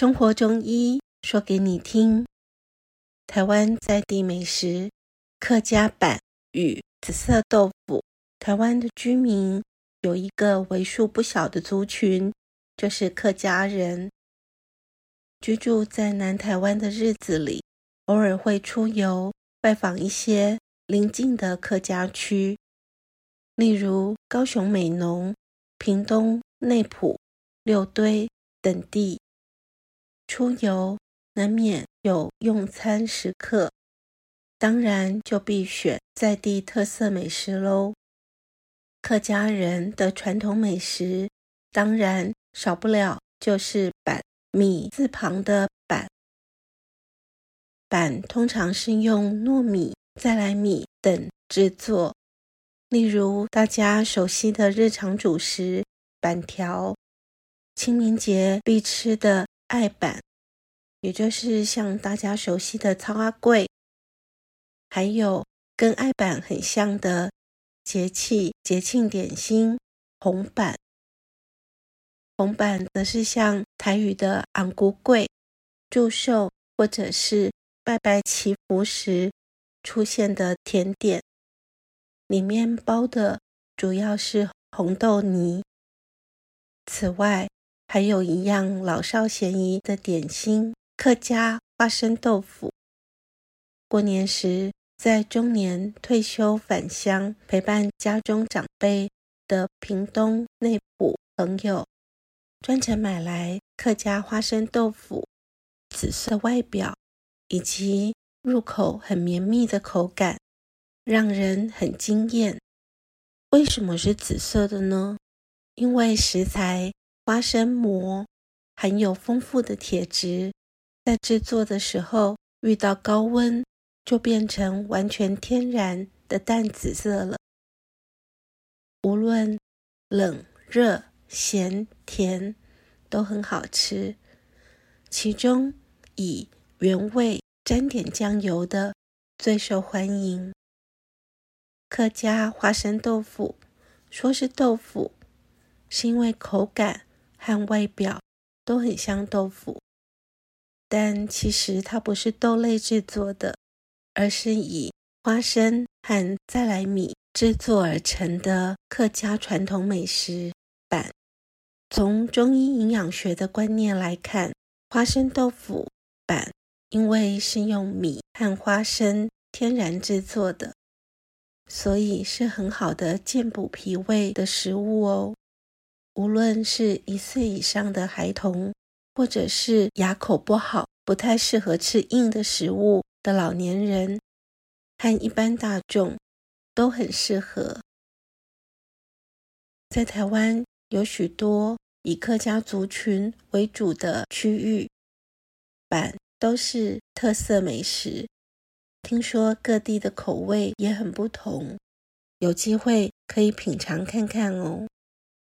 生活中医说给你听，台湾在地美食客家板与紫色豆腐。台湾的居民有一个为数不小的族群，就是客家人。居住在南台湾的日子里，偶尔会出游拜访一些邻近的客家区，例如高雄美浓、屏东内埔、六堆等地。出游难免有用餐时刻，当然就必选在地特色美食喽。客家人的传统美食，当然少不了就是板，米字旁的板。板通常是用糯米、再来米等制作，例如大家熟悉的日常主食板条，清明节必吃的爱板，也就是像大家熟悉的草仔粿，还有跟爱板很像的节气节庆点心红板。红板则是像台语的红龟粿，祝寿或者是拜拜祈福时出现的甜点，里面包的主要是红豆泥。此外，还有一样老少咸宜的点心——客家花生豆腐。过年时，在中年退休返乡陪伴家中长辈的屏东内埔朋友，专程买来客家花生豆腐，紫色外表。以及入口很绵密的口感，让人很惊艳。为什么是紫色的呢？因为食材花生膜含有丰富的铁质，在制作的时候遇到高温，就变成完全天然的淡紫色了。无论冷、热、咸、甜，都很好吃。其中以原味沾点酱油的最受欢迎。客家花生豆腐，说是豆腐，是因为口感和外表都很像豆腐，但其实它不是豆类制作的，而是以花生和再来米制作而成的客家传统美食板。从中医营养学的观念来看，花生豆腐板。因为是用米和花生天然制作的，所以是很好的健补脾胃的食物哦。无论是一岁以上的孩童，或者是牙口不好、不太适合吃硬的食物的老年人，和一般大众都很适合。在台湾有许多以客家族群为主的区域，板。都是特色美食，听说各地的口味也很不同，有机会可以品尝看看哦。